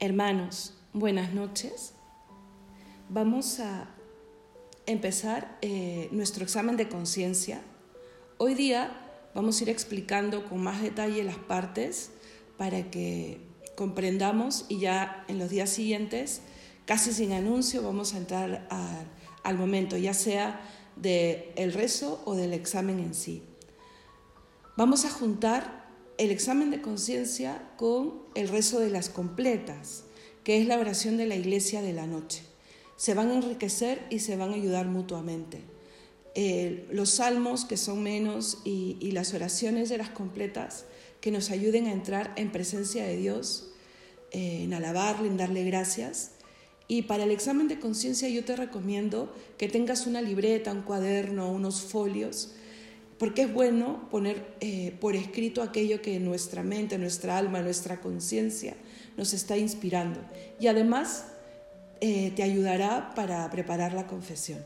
Hermanos, buenas noches. Vamos a empezar eh, nuestro examen de conciencia. Hoy día vamos a ir explicando con más detalle las partes para que comprendamos y ya en los días siguientes, casi sin anuncio, vamos a entrar al momento, ya sea del el rezo o del examen en sí. Vamos a juntar el examen de conciencia con el rezo de las completas, que es la oración de la iglesia de la noche. Se van a enriquecer y se van a ayudar mutuamente. Eh, los salmos, que son menos, y, las oraciones de las completas, que nos ayuden a entrar en presencia de Dios, eh, en alabarle, en darle gracias. Y para el examen de conciencia yo te recomiendo que tengas una libreta, un cuaderno, unos folios, porque es bueno poner eh, por escrito aquello que nuestra mente, nuestra alma, nuestra conciencia nos está inspirando. Y además eh, te ayudará para preparar la confesión.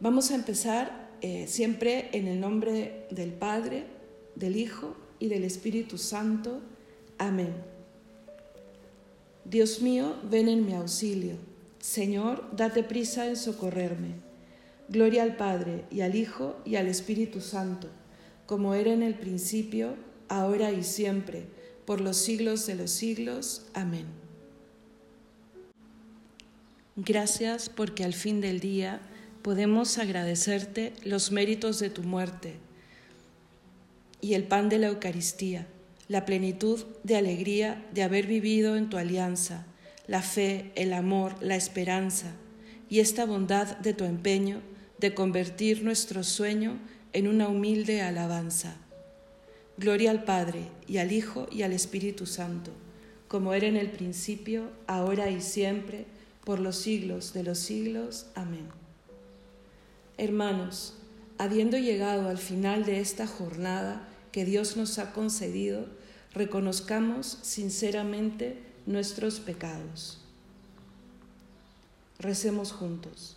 Vamos a empezar eh, siempre en el nombre del Padre, del Hijo y del Espíritu Santo. Amén. Dios mío, ven en mi auxilio. Señor, date prisa en socorrerme. Gloria al Padre y al Hijo y al Espíritu Santo, como era en el principio, ahora y siempre, por los siglos de los siglos. Amén. Gracias porque al fin del día podemos agradecerte los méritos de tu muerte y el pan de la Eucaristía, la plenitud de alegría de haber vivido en tu alianza, la fe, el amor, la esperanza y esta bondad de tu empeño de convertir nuestro sueño en una humilde alabanza. Gloria al Padre y al Hijo y al Espíritu Santo, como era en el principio, ahora y siempre, por los siglos de los siglos. Amén. Hermanos, habiendo llegado al final de esta jornada que Dios nos ha concedido, reconozcamos sinceramente nuestros pecados. Recemos juntos.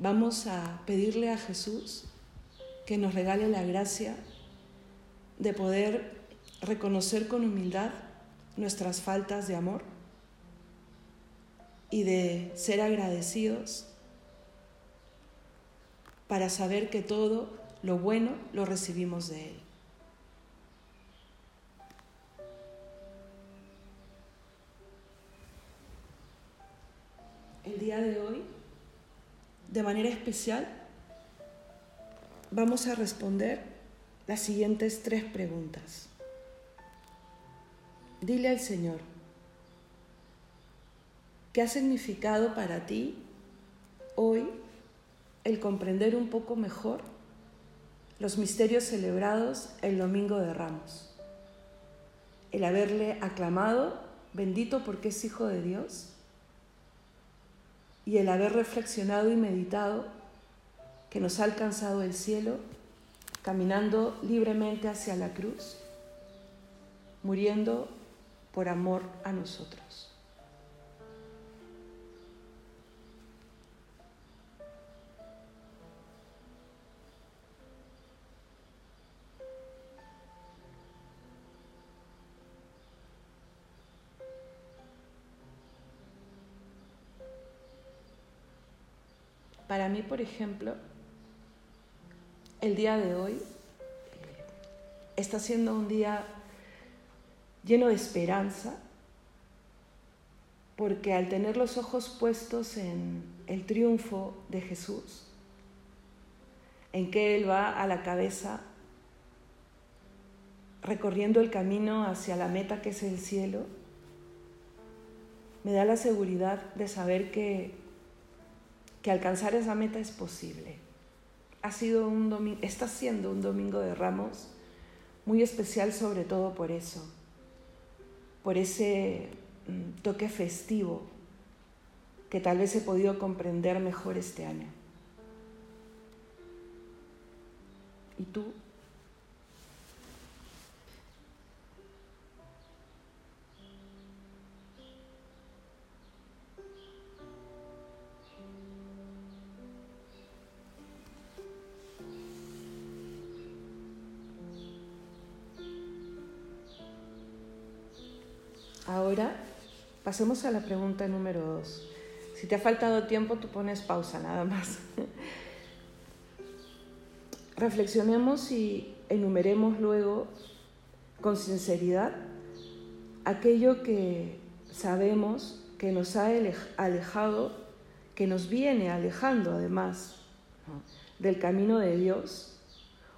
Vamos a pedirle a Jesús que nos regale la gracia de poder reconocer con humildad nuestras faltas de amor y de ser agradecidos para saber que todo lo bueno lo recibimos de Él. El día de hoy de manera especial, vamos a responder las siguientes tres preguntas. Dile al Señor, ¿qué ha significado para ti hoy el comprender un poco mejor los misterios celebrados el Domingo de Ramos? El haberle aclamado, bendito porque es Hijo de Dios, y el haber reflexionado y meditado que nos ha alcanzado el cielo, caminando libremente hacia la cruz, muriendo por amor a nosotros. Para mí, por ejemplo, el día de hoy está siendo un día lleno de esperanza, porque al tener los ojos puestos en el triunfo de Jesús, en que Él va a la cabeza recorriendo el camino hacia la meta que es el cielo, me da la seguridad de saber que que alcanzar esa meta es posible. Ha sido un domingo, está siendo un domingo de ramos muy especial sobre todo por eso, por ese mm, toque festivo que tal vez he podido comprender mejor este año. ¿Y tú? Ahora pasemos a la pregunta número dos. Si te ha faltado tiempo, tú pones pausa nada más. Reflexionemos y enumeremos luego con sinceridad aquello que sabemos que nos ha alejado, que nos viene alejando además del camino de Dios,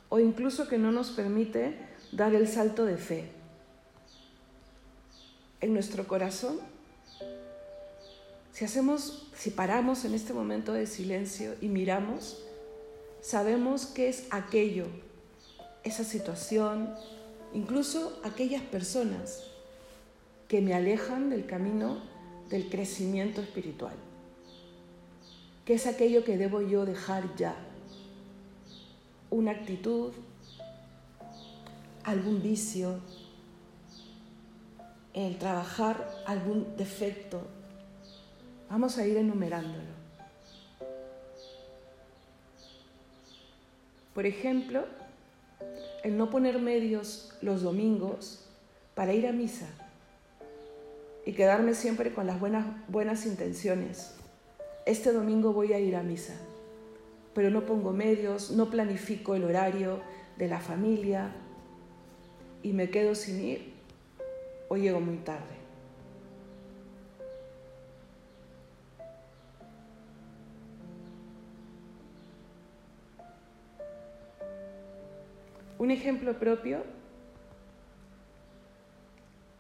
o incluso que no nos permite dar el salto de fe en nuestro corazón, si hacemos, si paramos en este momento de silencio y miramos, sabemos qué es aquello, esa situación, incluso aquellas personas que me alejan del camino del crecimiento espiritual. ¿Qué es aquello que debo yo dejar ya? Una actitud, algún vicio, el trabajar algún defecto. Vamos a ir enumerándolo. Por ejemplo, el no poner medios los domingos para ir a misa y quedarme siempre con las buenas, buenas intenciones. Este domingo voy a ir a misa, pero no pongo medios, no planifico el horario de la familia y me quedo sin ir o llego muy tarde. Un ejemplo propio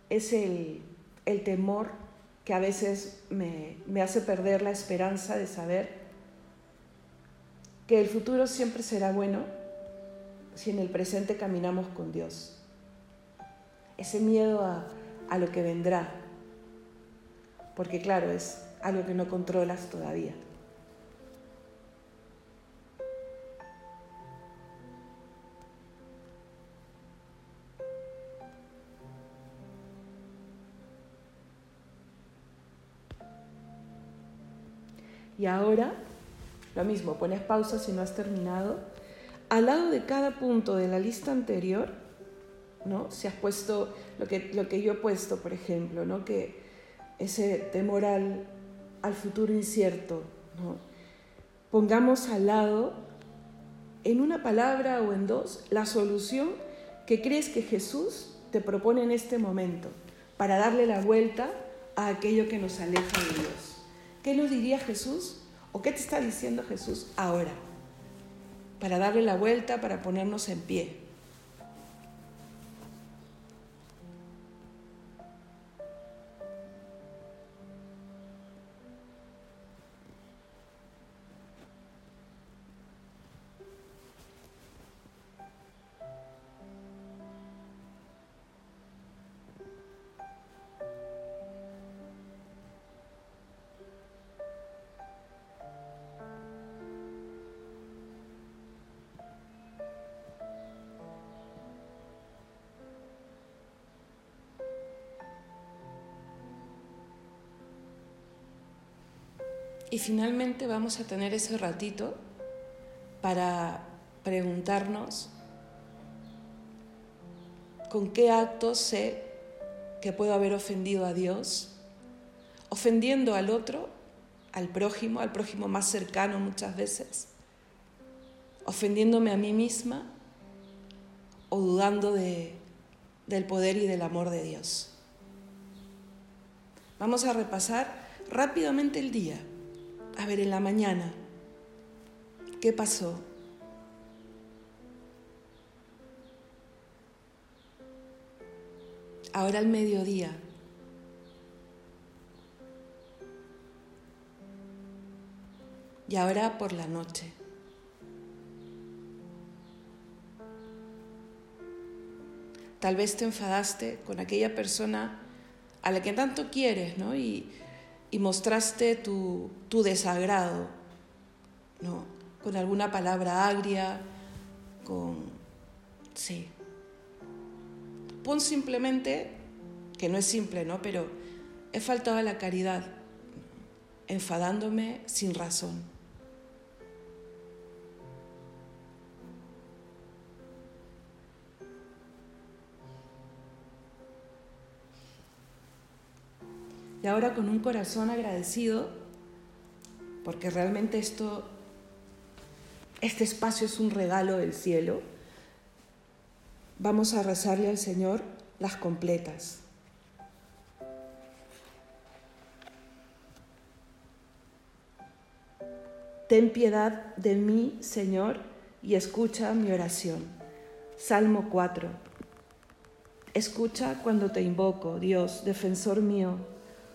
es el, temor que a veces me, me hace perder la esperanza de saber que el futuro siempre será bueno si en el presente caminamos con Dios. Ese miedo a, a lo que vendrá, porque claro, es algo que no controlas todavía. Y ahora, lo mismo, pones pausa si no has terminado. Al lado de cada punto de la lista anterior, ¿no? Si has puesto lo que, lo que yo he puesto, por ejemplo, ¿no? Que ese temor al, futuro incierto. Pongamos al lado, en una palabra o en dos, la solución que crees que Jesús te propone en este momento para darle la vuelta a aquello que nos aleja de Dios. ¿Qué nos diría Jesús? ¿O qué te está diciendo Jesús ahora? Para darle la vuelta, para ponernos en pie. Y finalmente vamos a tener ese ratito para preguntarnos con qué actos sé que puedo haber ofendido a Dios, ofendiendo al otro, al prójimo, al prójimo más cercano muchas veces, ofendiéndome a mí misma o dudando de, del poder y del amor de Dios. Vamos a repasar rápidamente el día a ver en la mañana, ¿qué pasó? Ahora al mediodía. Y ahora por la noche. Tal vez te enfadaste con aquella persona a la que tanto quieres, ¿no? Y, y mostraste tu, tu desagrado, ¿no? Con alguna palabra agria, con... Sí. Pon simplemente, que no es simple, ¿no? Pero he faltado a la caridad, enfadándome sin razón. Y ahora con un corazón agradecido, porque realmente esto, este espacio es un regalo del cielo, vamos a rezarle al Señor las completas. Ten piedad de mí, Señor, y escucha mi oración. Salmo 4. Escucha cuando te invoco, Dios, defensor mío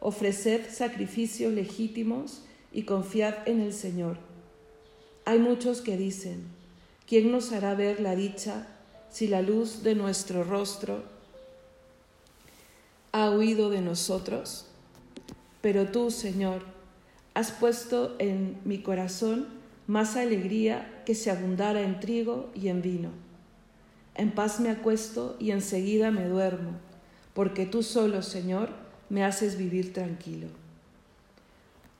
ofreced sacrificios legítimos y confiad en el Señor. Hay muchos que dicen, ¿quién nos hará ver la dicha si la luz de nuestro rostro ha huido de nosotros? Pero tú, Señor, has puesto en mi corazón más alegría que si abundara en trigo y en vino. En paz me acuesto y enseguida me duermo, porque tú solo, Señor, me haces vivir tranquilo.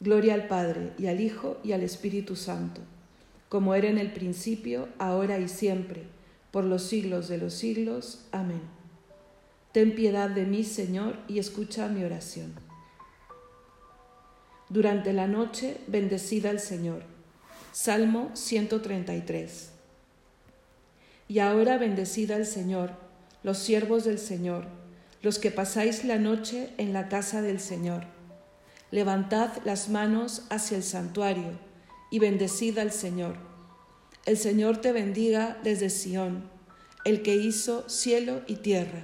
Gloria al Padre y al Hijo y al Espíritu Santo, como era en el principio, ahora y siempre, por los siglos de los siglos. Amén. Ten piedad de mí, Señor, y escucha mi oración. Durante la noche, bendecida al Señor. Salmo 133. Y ahora bendecida al Señor, los siervos del Señor los que pasáis la noche en la casa del Señor. Levantad las manos hacia el santuario y bendecid al Señor. El Señor te bendiga desde Sión, el que hizo cielo y tierra.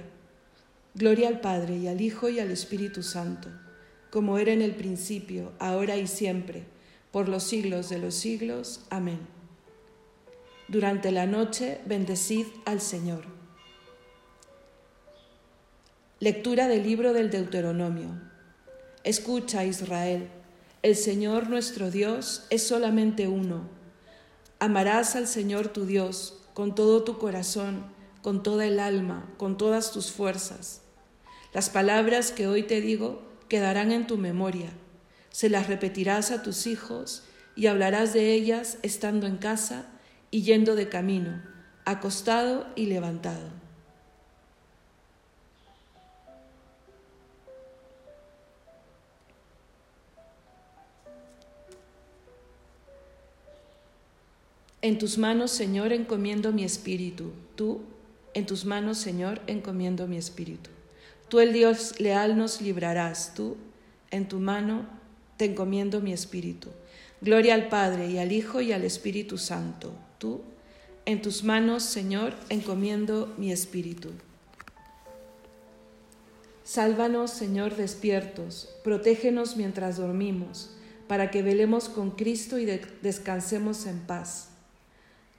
Gloria al Padre y al Hijo y al Espíritu Santo, como era en el principio, ahora y siempre, por los siglos de los siglos. Amén. Durante la noche bendecid al Señor. Lectura del libro del Deuteronomio. Escucha, Israel, el Señor nuestro Dios es solamente uno. Amarás al Señor tu Dios con todo tu corazón, con toda el alma, con todas tus fuerzas. Las palabras que hoy te digo quedarán en tu memoria. Se las repetirás a tus hijos y hablarás de ellas estando en casa y yendo de camino, acostado y levantado En tus manos, Señor, encomiendo mi espíritu. Tú, en tus manos, Señor, encomiendo mi espíritu. Tú, el Dios leal, nos librarás. Tú, en tu mano, te encomiendo mi espíritu. Gloria al Padre y al Hijo y al Espíritu Santo. Tú, en tus manos, Señor, encomiendo mi espíritu. Sálvanos, Señor, despiertos, protégenos mientras dormimos, para que velemos con Cristo y descansemos en paz.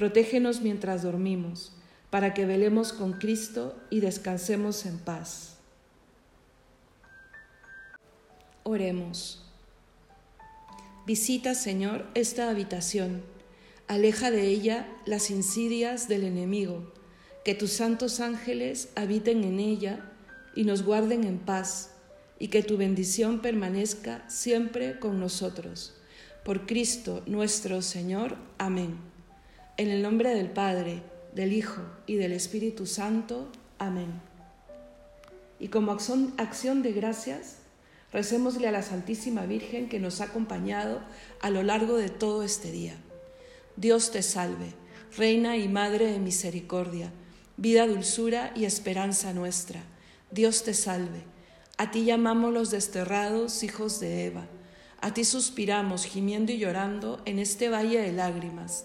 Protégenos mientras dormimos, para que velemos con Cristo y descansemos en paz. Oremos. Visita, Señor, esta habitación. Aleja de ella las insidias del enemigo. Que tus santos ángeles habiten en ella y nos guarden en paz, y que tu bendición permanezca siempre con nosotros. Por Cristo nuestro Señor. Amén. En el nombre del Padre, del Hijo y del Espíritu Santo. Amén. Y como acción, de gracias, recémosle a la Santísima Virgen que nos ha acompañado a lo largo de todo este día. Dios te salve, Reina y Madre de Misericordia, vida, dulzura y esperanza nuestra. Dios te salve a ti llamamos los desterrados hijos de Eva. A ti suspiramos, gimiendo y llorando en este valle de lágrimas.